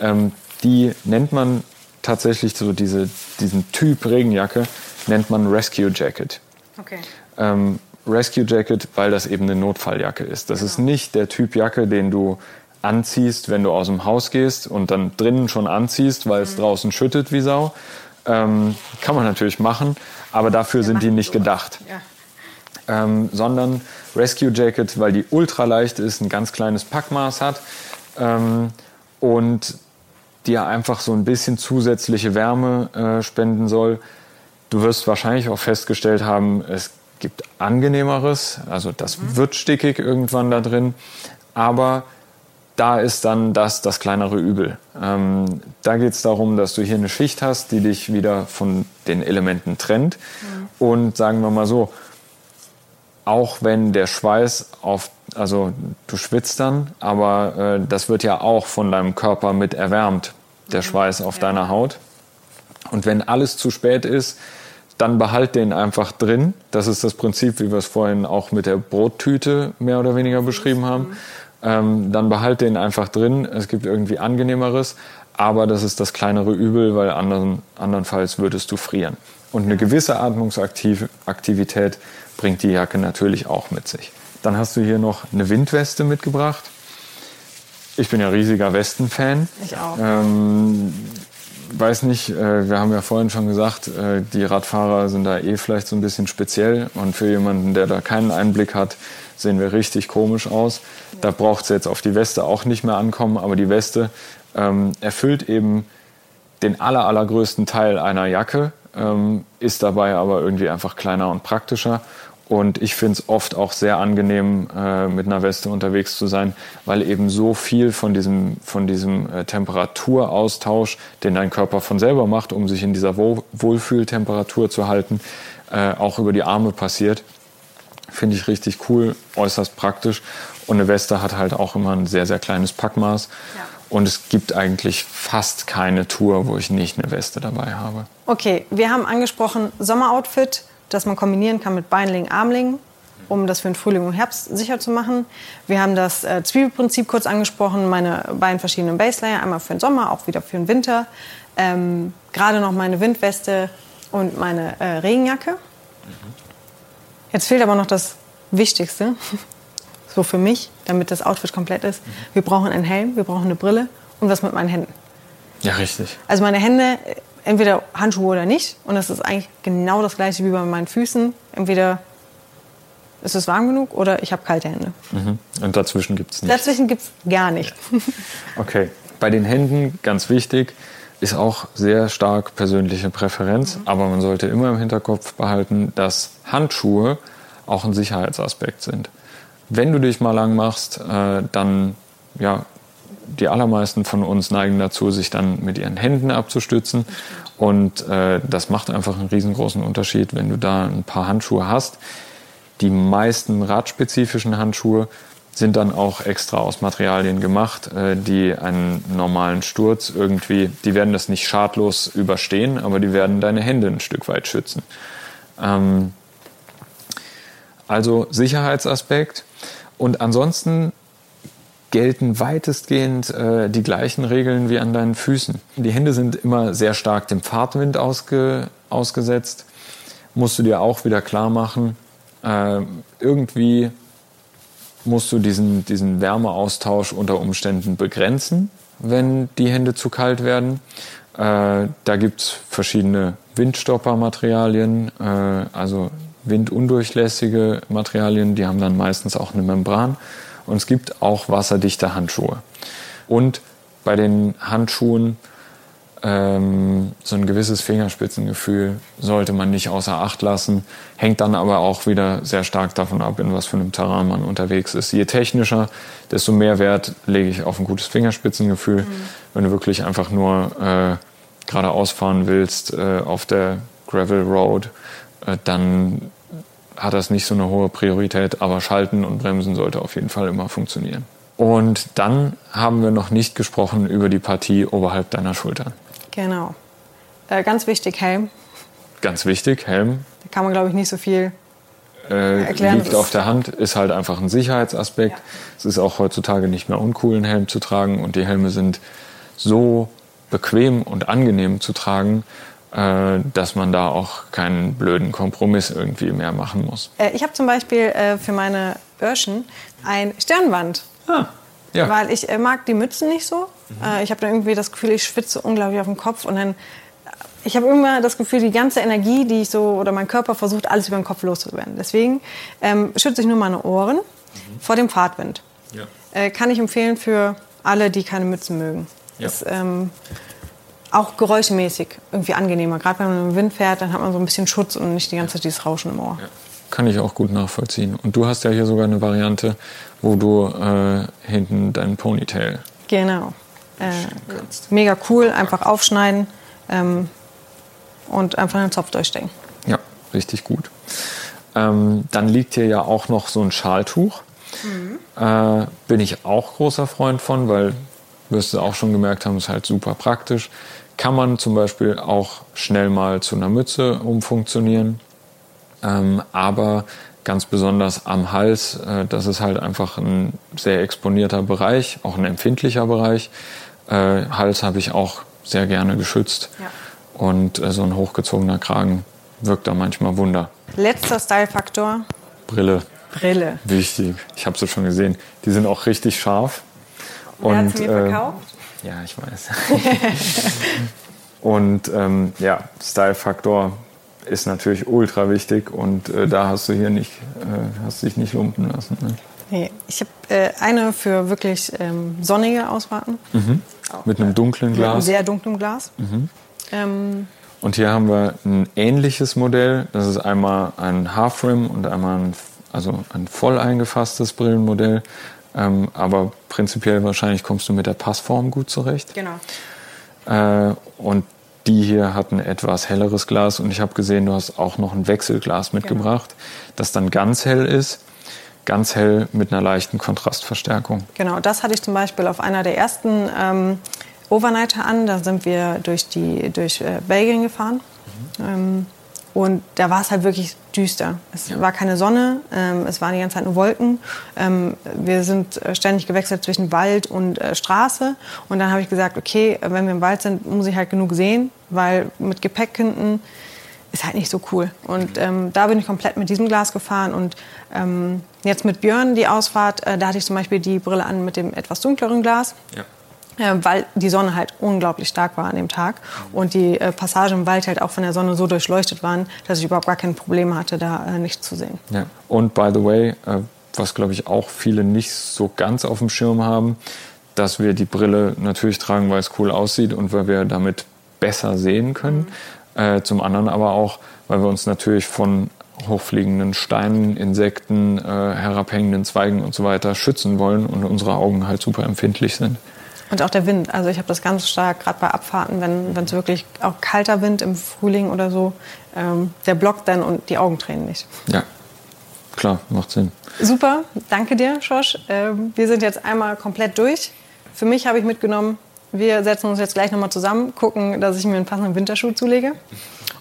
Speaker 3: Ähm, die nennt man tatsächlich so diese, diesen Typ Regenjacke nennt man Rescue Jacket.
Speaker 1: Okay.
Speaker 3: ähm, Rescue Jacket, weil das eben eine Notfalljacke ist. Das ist nicht der Typ Jacke, den du anziehst, wenn du aus dem Haus gehst und dann drinnen schon anziehst, weil es draußen schüttet wie Sau. Ähm, kann man natürlich machen, aber dafür sind die nicht gedacht.
Speaker 1: Ja.
Speaker 3: Ähm, sondern Rescue Jacket, weil die ultra leicht ist, ein ganz kleines Packmaß hat ähm, und dir einfach so ein bisschen zusätzliche Wärme äh, spenden soll. Du wirst wahrscheinlich auch festgestellt haben, es gibt angenehmeres, also das wird stickig irgendwann da drin, aber da ist dann das das kleinere Übel. Ähm, da geht es darum, dass du hier eine Schicht hast, die dich wieder von den Elementen trennt. Und sagen wir mal so, auch wenn der Schweiß auf, also du schwitzt dann, aber äh, das wird ja auch von deinem Körper mit erwärmt, der Schweiß auf deiner Haut. Und wenn alles zu spät ist, dann behalt den einfach drin. Das ist das Prinzip, wie wir es vorhin auch mit der Brottüte mehr oder weniger beschrieben haben. Ähm, dann behalt den einfach drin. Es gibt irgendwie angenehmeres, aber das ist das kleinere Übel, weil anderen, andernfalls würdest du frieren. Und eine gewisse Atmungsaktivität bringt die Jacke natürlich auch mit sich. Dann hast du hier noch eine Windweste mitgebracht. Ich bin ja riesiger Westen-Fan.
Speaker 1: Ich auch.
Speaker 3: Ähm, weiß nicht, äh, wir haben ja vorhin schon gesagt, äh, die Radfahrer sind da eh vielleicht so ein bisschen speziell und für jemanden, der da keinen Einblick hat, sehen wir richtig komisch aus. Da braucht es jetzt auf die Weste auch nicht mehr ankommen, aber die Weste ähm, erfüllt eben den aller, allergrößten Teil einer Jacke, ähm, ist dabei aber irgendwie einfach kleiner und praktischer. Und ich finde es oft auch sehr angenehm, äh, mit einer Weste unterwegs zu sein, weil eben so viel von diesem, von diesem äh, Temperaturaustausch, den dein Körper von selber macht, um sich in dieser Wohl Wohlfühltemperatur zu halten, äh, auch über die Arme passiert. Finde ich richtig cool, äußerst praktisch. Und eine Weste hat halt auch immer ein sehr, sehr kleines Packmaß.
Speaker 1: Ja.
Speaker 3: Und es gibt eigentlich fast keine Tour, wo ich nicht eine Weste dabei habe.
Speaker 1: Okay, wir haben angesprochen Sommeroutfit, das man kombinieren kann mit Beinlingen, Armlingen, um das für den Frühling und Herbst sicher zu machen. Wir haben das äh, Zwiebelprinzip kurz angesprochen, meine beiden verschiedenen Baselayer, einmal für den Sommer, auch wieder für den Winter. Ähm, Gerade noch meine Windweste und meine äh, Regenjacke. Jetzt fehlt aber noch das Wichtigste, so für mich, damit das Outfit komplett ist. Wir brauchen einen Helm, wir brauchen eine Brille und was mit meinen Händen.
Speaker 3: Ja, richtig.
Speaker 1: Also meine Hände, entweder Handschuhe oder nicht. Und das ist eigentlich genau das gleiche wie bei meinen Füßen. Entweder ist es warm genug oder ich habe kalte Hände.
Speaker 3: Mhm. Und dazwischen gibt es nichts.
Speaker 1: Dazwischen gibt es gar nichts.
Speaker 3: Okay. Bei den Händen, ganz wichtig, ist auch sehr stark persönliche Präferenz. Aber man sollte immer im Hinterkopf behalten, dass Handschuhe auch ein Sicherheitsaspekt sind. Wenn du dich mal lang machst, äh, dann, ja, die allermeisten von uns neigen dazu, sich dann mit ihren Händen abzustützen. Und äh, das macht einfach einen riesengroßen Unterschied, wenn du da ein paar Handschuhe hast. Die meisten radspezifischen Handschuhe sind dann auch extra aus Materialien gemacht, äh, die einen normalen Sturz irgendwie, die werden das nicht schadlos überstehen, aber die werden deine Hände ein Stück weit schützen. Ähm, also Sicherheitsaspekt. Und ansonsten gelten weitestgehend äh, die gleichen Regeln wie an deinen Füßen. Die Hände sind immer sehr stark dem Fahrtwind ausge, ausgesetzt. Musst du dir auch wieder klar machen. Äh, irgendwie musst du diesen, diesen Wärmeaustausch unter Umständen begrenzen, wenn die Hände zu kalt werden. Äh, da gibt es verschiedene Windstoppermaterialien, äh, also windundurchlässige Materialien, die haben dann meistens auch eine Membran. Und es gibt auch wasserdichte Handschuhe. Und bei den Handschuhen ähm, so ein gewisses Fingerspitzengefühl sollte man nicht außer Acht lassen. Hängt dann aber auch wieder sehr stark davon ab, in was für einem Terrain man unterwegs ist. Je technischer, desto mehr Wert lege ich auf ein gutes Fingerspitzengefühl. Mhm. Wenn du wirklich einfach nur äh, geradeaus fahren willst äh, auf der Gravel Road, dann hat das nicht so eine hohe Priorität, aber Schalten und Bremsen sollte auf jeden Fall immer funktionieren. Und dann haben wir noch nicht gesprochen über die Partie oberhalb deiner Schultern.
Speaker 1: Genau. Äh, ganz wichtig, Helm.
Speaker 3: Ganz wichtig, Helm.
Speaker 1: Da kann man, glaube ich, nicht so viel
Speaker 3: äh, erklären. Liegt auf der Hand, ist halt einfach ein Sicherheitsaspekt. Ja. Es ist auch heutzutage nicht mehr uncool, einen Helm zu tragen. Und die Helme sind so bequem und angenehm zu tragen, äh, dass man da auch keinen blöden Kompromiss irgendwie mehr machen muss.
Speaker 1: Äh, ich habe zum Beispiel äh, für meine Öhrchen ein Stirnband. Ah. Ja. Weil ich äh, mag die Mützen nicht so. Mhm. Äh, ich habe dann irgendwie das Gefühl, ich schwitze unglaublich auf dem Kopf und dann ich habe immer das Gefühl, die ganze Energie, die ich so oder mein Körper versucht, alles über den Kopf loszuwerden. Deswegen ähm, schütze ich nur meine Ohren mhm. vor dem Fahrtwind. Ja. Äh, kann ich empfehlen für alle, die keine Mützen mögen. Ja. Ist ähm, auch geräuschmäßig irgendwie angenehmer. Gerade wenn man im Wind fährt, dann hat man so ein bisschen Schutz und nicht die ganze Zeit dieses Rauschen im Ohr. Ja.
Speaker 3: Kann ich auch gut nachvollziehen. Und du hast ja hier sogar eine Variante, wo du äh, hinten deinen Ponytail.
Speaker 1: Genau. Äh, mega cool, einfach aufschneiden ähm, und einfach einen Zopf durchstecken.
Speaker 3: Ja, richtig gut. Ähm, dann liegt hier ja auch noch so ein Schaltuch. Mhm. Äh, bin ich auch großer Freund von, weil wirst du auch schon gemerkt haben, ist halt super praktisch. Kann man zum Beispiel auch schnell mal zu einer Mütze umfunktionieren. Ähm, aber ganz besonders am Hals, äh, das ist halt einfach ein sehr exponierter Bereich, auch ein empfindlicher Bereich. Äh, Hals habe ich auch sehr gerne geschützt. Ja. Und äh, so ein hochgezogener Kragen wirkt da manchmal Wunder.
Speaker 1: Letzter Style-Faktor.
Speaker 3: Brille.
Speaker 1: Brille.
Speaker 3: Wichtig. Ich habe es schon gesehen. Die sind auch richtig scharf.
Speaker 1: Und, mir äh, verkauft?
Speaker 3: Ja, ich weiß. und ähm, ja, Style-Faktor ist natürlich ultra wichtig und äh, da hast du hier nicht, äh, hast dich nicht lumpen lassen. Ne?
Speaker 1: Nee, ich habe äh, eine für wirklich ähm, sonnige Ausfahrten.
Speaker 3: Mhm. Mit einem dunklen Glas. Mit einem
Speaker 1: sehr dunklen Glas. Mhm. Ähm,
Speaker 3: und hier haben wir ein ähnliches Modell. Das ist einmal ein Half-Rim und einmal ein, also ein voll eingefasstes Brillenmodell. Ähm, aber prinzipiell wahrscheinlich kommst du mit der Passform gut zurecht.
Speaker 1: Genau.
Speaker 3: Äh, und die hier hat ein etwas helleres Glas und ich habe gesehen, du hast auch noch ein Wechselglas genau. mitgebracht, genau. das dann ganz hell ist. Ganz hell mit einer leichten Kontrastverstärkung.
Speaker 1: Genau, das hatte ich zum Beispiel auf einer der ersten ähm, Overnighter an. Da sind wir durch, die, durch äh, Belgien gefahren. Mhm. Ähm, und da war es halt wirklich düster. Es ja. war keine Sonne, ähm, es waren die ganze Zeit nur Wolken. Ähm, wir sind äh, ständig gewechselt zwischen Wald und äh, Straße. Und dann habe ich gesagt, okay, wenn wir im Wald sind, muss ich halt genug sehen, weil mit Gepäck hinten ist halt nicht so cool. Und ähm, da bin ich komplett mit diesem Glas gefahren. Und ähm, jetzt mit Björn die Ausfahrt, äh, da hatte ich zum Beispiel die Brille an mit dem etwas dunkleren Glas. Ja weil die Sonne halt unglaublich stark war an dem Tag und die äh, Passagen im Wald halt auch von der Sonne so durchleuchtet waren, dass ich überhaupt gar kein Problem hatte, da äh, nichts zu sehen.
Speaker 3: Ja. Und by the way, äh, was glaube ich auch viele nicht so ganz auf dem Schirm haben, dass wir die Brille natürlich tragen, weil es cool aussieht und weil wir damit besser sehen können. Mhm. Äh, zum anderen aber auch, weil wir uns natürlich von hochfliegenden Steinen, Insekten, äh, herabhängenden Zweigen und so weiter schützen wollen und unsere Augen halt super empfindlich sind.
Speaker 1: Und auch der Wind. Also ich habe das ganz stark, gerade bei Abfahrten, wenn es wirklich auch kalter Wind im Frühling oder so, ähm, der blockt dann und die Augen tränen nicht.
Speaker 3: Ja, Klar, macht Sinn.
Speaker 1: Super, danke dir, Schorsch. Ähm, wir sind jetzt einmal komplett durch. Für mich habe ich mitgenommen, wir setzen uns jetzt gleich nochmal zusammen, gucken, dass ich mir einen passenden Winterschuh zulege.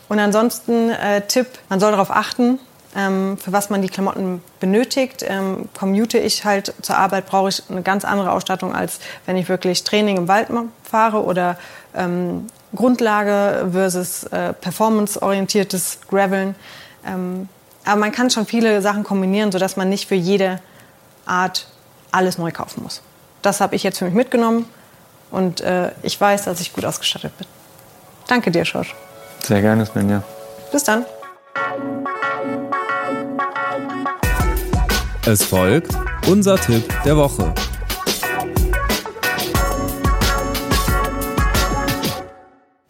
Speaker 1: Und ansonsten äh, Tipp, man soll darauf achten, ähm, für was man die Klamotten benötigt. Ähm, commute ich halt zur Arbeit, brauche ich eine ganz andere Ausstattung, als wenn ich wirklich Training im Wald fahre oder ähm, Grundlage versus äh, performanceorientiertes Graveln. Ähm, aber man kann schon viele Sachen kombinieren, sodass man nicht für jede Art alles neu kaufen muss. Das habe ich jetzt für mich mitgenommen und äh, ich weiß, dass ich gut ausgestattet bin. Danke dir, Schorsch.
Speaker 3: Sehr gerne, Svenja.
Speaker 1: Bis dann.
Speaker 4: Es folgt unser Tipp der Woche.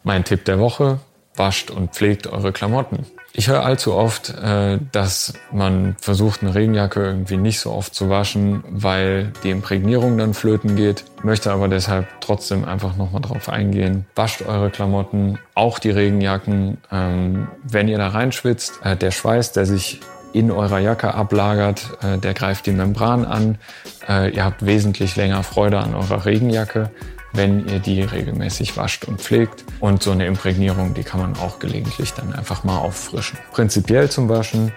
Speaker 3: Mein Tipp der Woche, wascht und pflegt eure Klamotten. Ich höre allzu oft, äh, dass man versucht, eine Regenjacke irgendwie nicht so oft zu waschen, weil die Imprägnierung dann flöten geht. Möchte aber deshalb trotzdem einfach nochmal drauf eingehen. Wascht eure Klamotten, auch die Regenjacken. Ähm, wenn ihr da reinschwitzt, äh, der Schweiß, der sich in eurer Jacke ablagert, äh, der greift die Membran an. Äh, ihr habt wesentlich länger Freude an eurer Regenjacke, wenn ihr die regelmäßig wascht und pflegt. Und so eine Imprägnierung, die kann man auch gelegentlich dann einfach mal auffrischen. Prinzipiell zum Waschen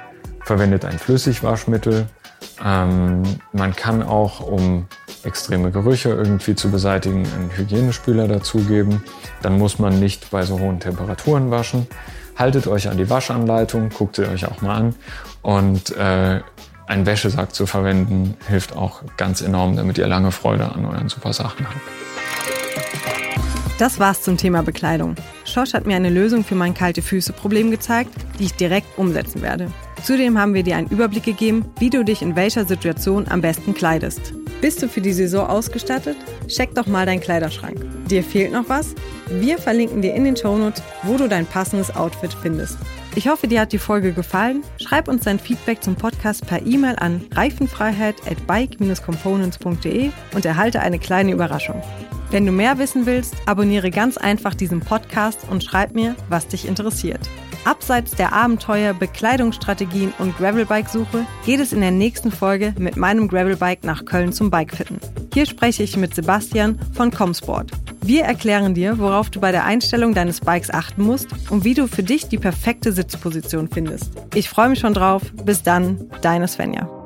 Speaker 3: verwendet ein Flüssigwaschmittel. Ähm, man kann auch, um extreme Gerüche irgendwie zu beseitigen, einen Hygienespüler dazugeben. Dann muss man nicht bei so hohen Temperaturen waschen. Haltet euch an die Waschanleitung, guckt sie euch auch mal an und äh, einen Wäschesack zu verwenden hilft auch ganz enorm, damit ihr lange Freude an euren super Sachen habt.
Speaker 1: Das war's zum Thema Bekleidung. Schosch hat mir eine Lösung für mein kalte Füße-Problem gezeigt, die ich direkt umsetzen werde. Zudem haben wir dir einen Überblick gegeben, wie du dich in welcher Situation am besten kleidest. Bist du für die Saison ausgestattet? Check doch mal deinen Kleiderschrank. Dir fehlt noch was? Wir verlinken dir in den Shownotes, wo du dein passendes Outfit findest. Ich hoffe, dir hat die Folge gefallen. Schreib uns dein Feedback zum Podcast per E-Mail an reifenfreiheit at bike-components.de und erhalte eine kleine Überraschung. Wenn du mehr wissen willst, abonniere ganz einfach diesen Podcast und schreib mir, was dich interessiert. Abseits der Abenteuer, Bekleidungsstrategien und Gravelbike-Suche geht es in der nächsten Folge mit meinem Gravelbike nach Köln zum Bikefitten. Hier spreche ich mit Sebastian von Comsport. Wir erklären dir, worauf du bei der Einstellung deines Bikes achten musst und wie du für dich die perfekte Sitzposition findest. Ich freue mich schon drauf. Bis dann, deine Svenja.